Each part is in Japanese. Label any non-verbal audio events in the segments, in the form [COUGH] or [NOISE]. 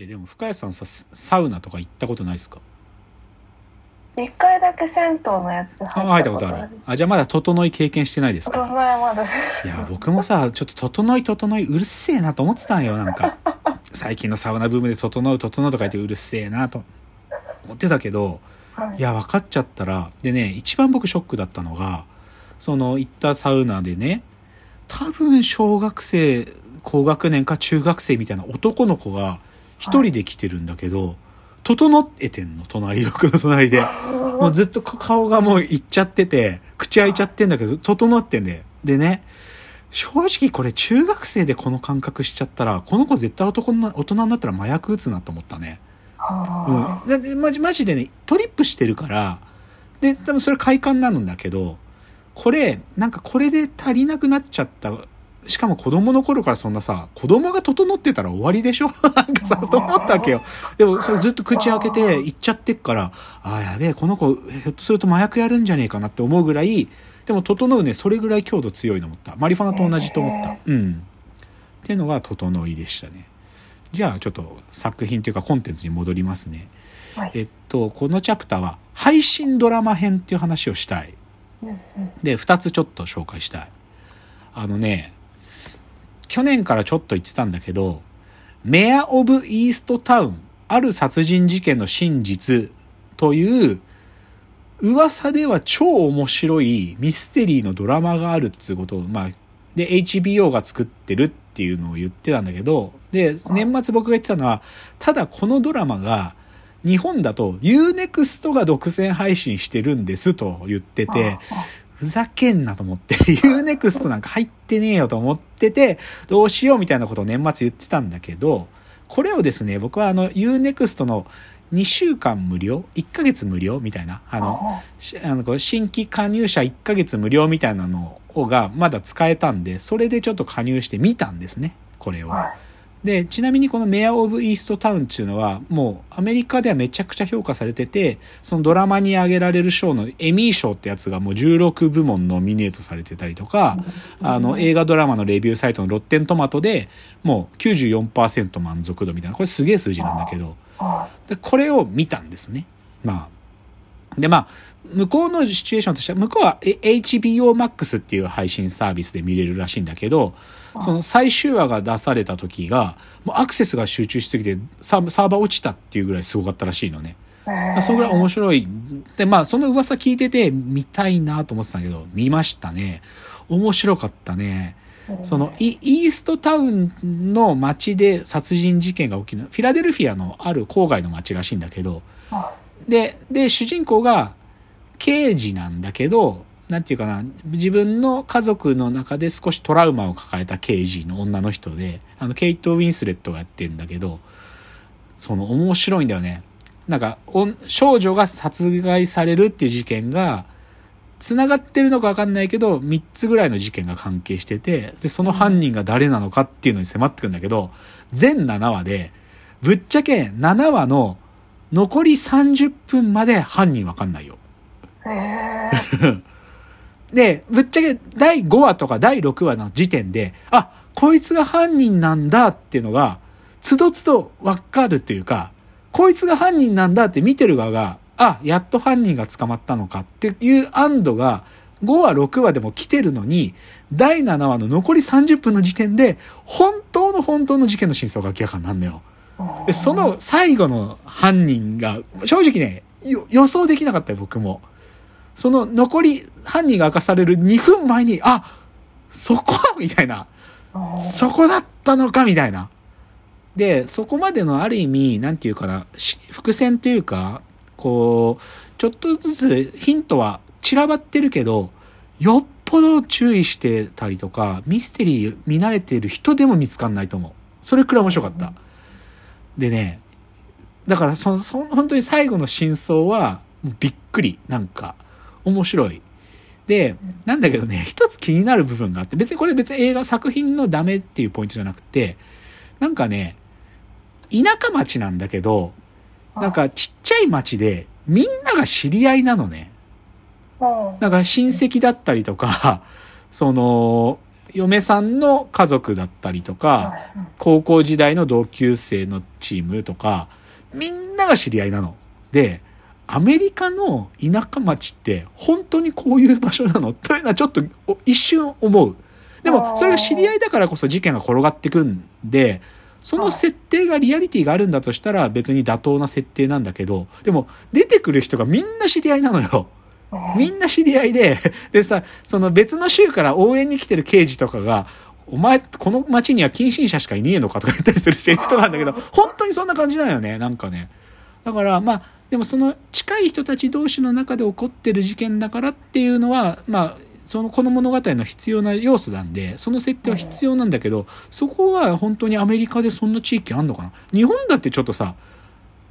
えでも深谷さんさサウナとか行ったことないですか？一回だけ銭湯のやつあ入ったことある。あじゃあまだ整い経験してないです整かいまだ。いや僕もさちょっと整い整いうるせえなと思ってたんよなんか。最近のサウナブームで整う整うとか言ってうるせえなと思ってたけどはい。いや分かっちゃったらでね一番僕ショックだったのがその行ったサウナでね多分小学生高学年か中学生みたいな男の子が一人で来てるんだけど、整えてんの隣僕の隣で。[LAUGHS] もうずっと顔がもういっちゃってて口開いちゃってんだけど整ってんだよ。でね正直これ中学生でこの感覚しちゃったらこの子絶対男な大人になったら麻薬打つなと思ったね。あうん、マジマジでねトリップしてるからで多分それ快感なんだけどこれなんかこれで足りなくなっちゃったしかも子供の頃からそんなさ子供が整ってたら終わりでしょ？[LAUGHS] なんかさと思ったわけよ。でもそれずっと口開けて行っちゃってっからああやべえこの子ひょっとすると麻薬やるんじゃねえかなって思うぐらいでも整うねそれぐらい強度強いの思った。マリファナと同じと思った。うん。っていうのが整いでしたね。じゃあちょっと作品というかコンテンツに戻りますね。はい。えっとこのチャプターは配信ドラマ編っていう話をしたい。で2つちょっと紹介したい。あのね去年からちょっと言ってたんだけどメア・オブ・イーストタウンある殺人事件の真実という噂では超面白いミステリーのドラマがあるっつうこと。を、まあ、で、HBO が作ってるっていうのを言ってたんだけど、で、年末僕が言ってたのは、ただこのドラマが、日本だと UNEXT が独占配信してるんですと言ってて、ふざけんなと思って、UNEXT なんか入ってねえよと思ってて、どうしようみたいなことを年末言ってたんだけど、これをですね、僕はあの UNEXT の2週間無料 ?1 ヶ月無料みたいな。あの、しあの新規加入者1ヶ月無料みたいなのがまだ使えたんで、それでちょっと加入してみたんですね。これを。はで、ちなみにこのメア・オブ・イースト・タウンっていうのは、もうアメリカではめちゃくちゃ評価されてて、そのドラマに挙げられる賞のエミー賞ってやつがもう16部門ノミネートされてたりとか、あの映画ドラマのレビューサイトのロッテントマトでもう94%満足度みたいな、これすげえ数字なんだけど、はでこれを見たんですね。まあ。で、まあ、向こうのシチュエーションとしては、向こうはえ HBO Max っていう配信サービスで見れるらしいんだけど、その最終話が出された時が、もうアクセスが集中しすぎてサーバー落ちたっていうぐらいすごかったらしいのね。い。そのぐらい面白い。で、まあ、その噂聞いてて見たいなと思ってたんだけど、見ましたね。面白かったね。そのイイーストタウンの街で殺人事件が起きるフィラデルフィアのある郊外の街らしいんだけどはでで主人公が刑事なんだけどなんていうかな自分の家族の中で少しトラウマを抱えた刑事の女の人であのケイト・ウィンスレットがやってんだけどその面白いんだよね。なんか少女が殺害されるっていう事件が繋がってるのか分かんないけど、3つぐらいの事件が関係してて、で、その犯人が誰なのかっていうのに迫ってくんだけど、全7話で、ぶっちゃけ7話の残り30分まで犯人分かんないよ。い。へで、ぶっちゃけ第5話とか第6話の時点で、あ、こいつが犯人なんだっていうのが、つどつど分かるっていうか、こいつが犯人なんだって見てる側が、あ、やっと犯人が捕まったのかっていう安堵が5話、6話でも来てるのに、第7話の残り30分の時点で、本当の本当の事件の真相が明らかになるのよ。ーで、その最後の犯人が、正直ね、よ予想できなかったよ、僕も。その残り、犯人が明かされる2分前に、あ、そこ？[LAUGHS] みたいな。そこだったのか？みたいな。で、そこまでのある意味、なんていうかな、し伏線というか、こう、ちょっとずつヒントは散らばってるけど、よっぽど注意してたりとか、ミステリー見慣れてる人でも見つかんないと思う。それくらい面白かった。でね、だからそ、そ、本当に最後の真相は、びっくり。なんか、面白い。で、なんだけどね、一つ気になる部分があって、別にこれ別に映画作品のダメっていうポイントじゃなくて、なんかね、田舎町なんだけど、なんかちっちゃい町でみんなが知り合いなのね。うんなんか親戚だったりとか、その、嫁さんの家族だったりとか、高校時代の同級生のチームとか、みんなが知り合いなの。で、アメリカの田舎町って本当にこういう場所なのというのはちょっと一瞬思う。でも、それが知り合いだからこそ事件が転がってくんで、その設定がリアリティがあるんだとしたら別に妥当な設定なんだけど、でも出てくる人がみんな知り合いなのよ。みんな知り合いで、[LAUGHS] でさ、その別の州から応援に来てる刑事とかが、お前、この街には近親者しかいねえのかとか言ったりするセリフとかなんだけど、[LAUGHS] 本当にそんな感じなんよね、なんかね。だから、まあ、でもその近い人たち同士の中で起こってる事件だからっていうのは、まあ、そのこの物語の必要な要素なんで、その設定は必要なんだけど、そこは本当にアメリカでそんな地域あんのかな？日本だってちょっとさ、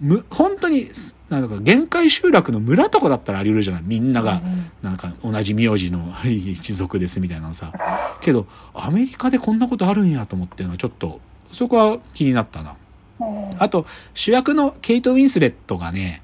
む、本当に、なんか限界集落の村とかだったらあり得るじゃない？みんなが、なんか同じ名字の [LAUGHS] 一族ですみたいなさ。けど、アメリカでこんなことあるんやと思ってるのはちょっと、そこは気になったな。あと、主役のケイト・ウィンスレットがね、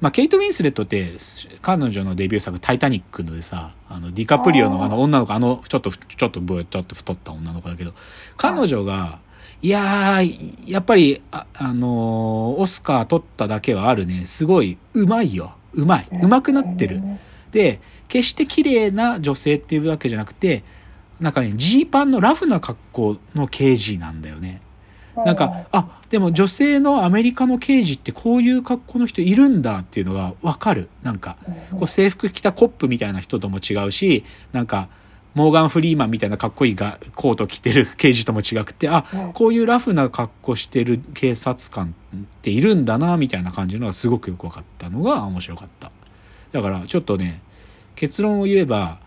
まあ、ケイト・ウィンスレットって彼女のデビュー作「タイタニック」のでさあのディカプリオのあの女の子あのちょっとちょっとちょっと太った女の子だけど彼女がいやーやっぱりあ、あのー、オスカー取っただけはあるね。すごいうまいよ。うまい。うまくなってる。で決して綺麗な女性っていうわけじゃなくてなんかねジーパンのラフな格好の刑事なんだよね。なんか、あ、でも女性のアメリカの刑事ってこういう格好の人いるんだっていうのがわかる。なんか、こう制服着たコップみたいな人とも違うし、なんか、モーガン・フリーマンみたいなかっこいいがコート着てる刑事とも違くて、あ、こういうラフな格好してる警察官っているんだな、みたいな感じのがすごくよくわかったのが面白かった。だから、ちょっとね、結論を言えば、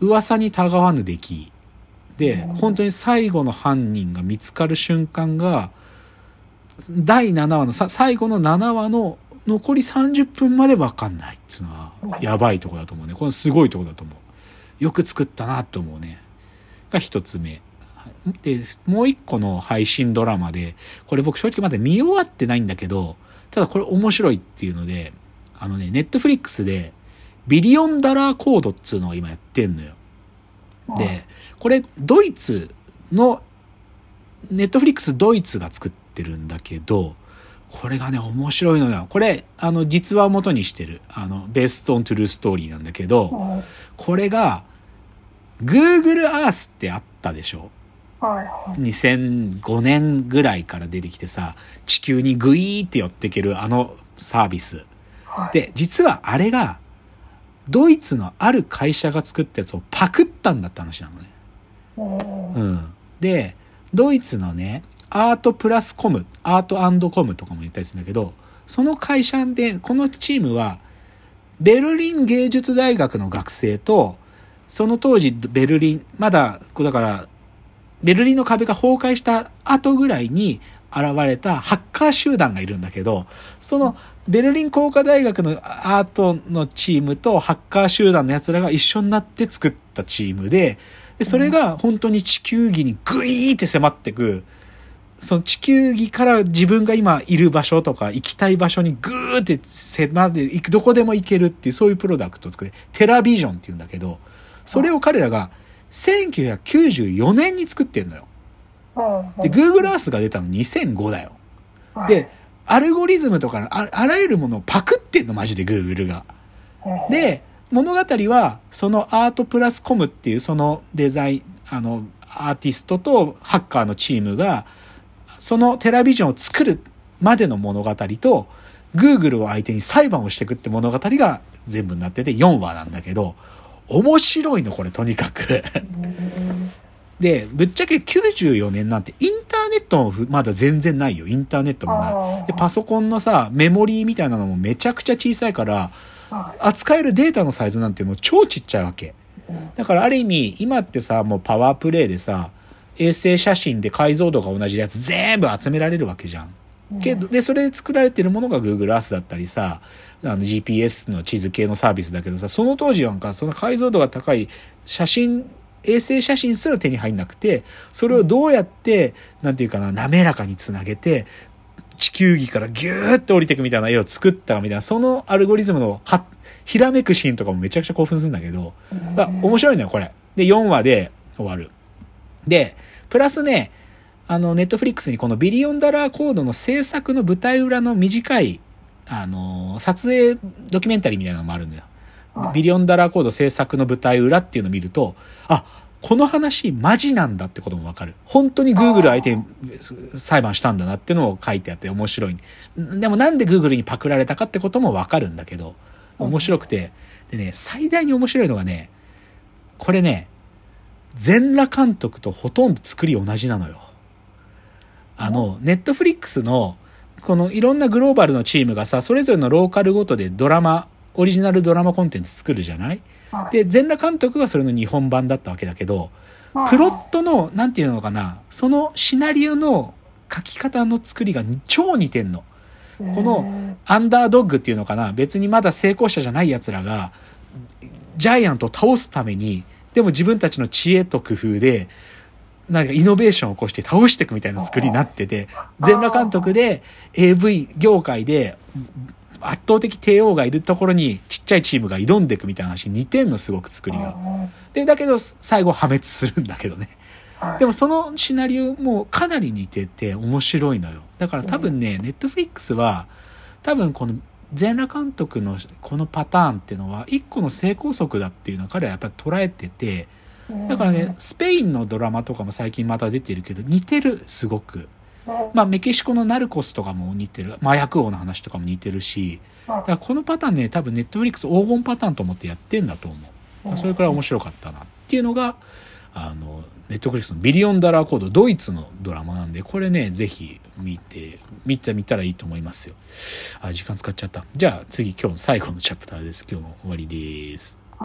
噂にたがわぬ出来で、本当に最後の犯人が見つかる瞬間が、第7話の、最後の7話の残り30分まで分かんないっていうのは、やばいとこだと思うね。これすごいとこだと思う。よく作ったなと思うね。が一つ目。で、もう一個の配信ドラマで、これ僕正直まだ見終わってないんだけど、ただこれ面白いっていうので、あのね、ネットフリックスで、ビリオンダラーコードっつうのを今やってんのよ。で、これ、ドイツの、ネットフリックスドイツが作ってるんだけど、これがね、面白いのよ。これ、あの、実話を元にしてる、あの、ベーストントゥルーストーリーなんだけど、これが、Google Earth ってあったでしょ？2005年ぐらいから出てきてさ、地球にグイーって寄っていけるあのサービス。で、実はあれが、ドイツのある会社が作ったやつをパクったんだって話なのね。うん。で、ドイツのね、アートプラスコム、アートコムとかも言ったりするんだけど、その会社で、このチームは、ベルリン芸術大学の学生と、その当時ベルリン、まだ、だから、ベルリンの壁が崩壊した後ぐらいに現れたハッカー集団がいるんだけど、そのベルリン工科大学のアートのチームとハッカー集団の奴らが一緒になって作ったチームで、でそれが本当に地球儀にグイーって迫ってく、その地球儀から自分が今いる場所とか行きたい場所にグーって迫って行く、どこでも行けるっていうそういうプロダクトを作って、テラビジョンって言うんだけど、それを彼らが1994年に作ってんのよ。で、Google Earth が出たの2005だよ。で、アルゴリズムとかあ、あらゆるものをパクってんの、マジで Google が。で、物語は、そのアートプラスコムっていうそのデザイン、あの、アーティストとハッカーのチームが、そのテラビジョンを作るまでの物語と、Google を相手に裁判をしていくって物語が全部になってて4話なんだけど、面白いの、これ、とにかくで、ぶっちゃけ94年なんてインターネットもまだ全然ないよ。インターネットもない。で、パソコンのさ、メモリーみたいなのもめちゃくちゃ小さいから、扱えるデータのサイズなんてもう超ちっちゃいわけ。だからある意味、今ってさ、もうパワープレイでさ、衛星写真で解像度が同じやつ全部集められるわけじゃん。けど、で、それで作られてるものが Google Earth だったりさ、あの GPS の地図系のサービスだけどさ、その当時なんかその解像度が高い写真衛星写真すら手に入んなくて、それをどうやって、なんていうかな、滑らかにつなげて、地球儀からギューって降りていくみたいな絵を作ったみたいな、そのアルゴリズムのは、ひらめくシーンとかもめちゃくちゃ興奮するんだけど、あ面白いのよ、これ。で、4話で終わる。で、プラスね、あの、ネットフリックスにこのビリオンダラーコードの制作の舞台裏の短い、あの、撮影ドキュメンタリーみたいなのもあるんだよ。ビリオンダラーコード制作の舞台裏っていうのを見ると、あ、この話マジなんだってこともわかる。本当に Google 相手に裁判したんだなってのを書いてあって面白い。でもなんで Google にパクられたかってこともわかるんだけど、面白くて。でね、最大に面白いのがね、これね、全裸監督とほとんど作り同じなのよ。あの、ネットフリックスの、このいろんなグローバルのチームがさ、それぞれのローカルごとでドラマ、オリジナルドラマコンテンツ作るじゃない？で、全裸監督がそれの日本版だったわけだけど、プロットの、なんていうのかな、そのシナリオの書き方の作りが超似てんの。このアンダードッグっていうのかな、別にまだ成功者じゃない奴らが、ジャイアントを倒すために、でも自分たちの知恵と工夫で、なんかイノベーションを起こして倒していくみたいな作りになってて、全裸監督で AV 業界で圧倒的帝王がいるところにちっちゃいチームが挑んでいくみたいな話に似てんの、すごく作りが。で、だけど最後破滅するんだけどね。でもそのシナリオもかなり似てて面白いのよ。だから多分ね、ネットフリックスは多分この全裸監督のこのパターンっていうのは一個の成功則だっていうのは彼はやっぱり捉えてて、だからね、スペインのドラマとかも最近また出てるけど、似てる、すごく。まあ、メキシコのナルコスとかも似てる。麻薬王の話とかも似てるし、だからこのパターンね、多分ネットフリックス黄金パターンと思ってやってんだと思う。それくらい面白かったなっていうのが、あの、ネットフリックスのビリオンダラーコード、ドイツのドラマなんで、これね、ぜひ見て、見てみたらいいと思いますよ。あ、時間使っちゃった。じゃあ次今日の最後のチャプターです。今日の終わりです。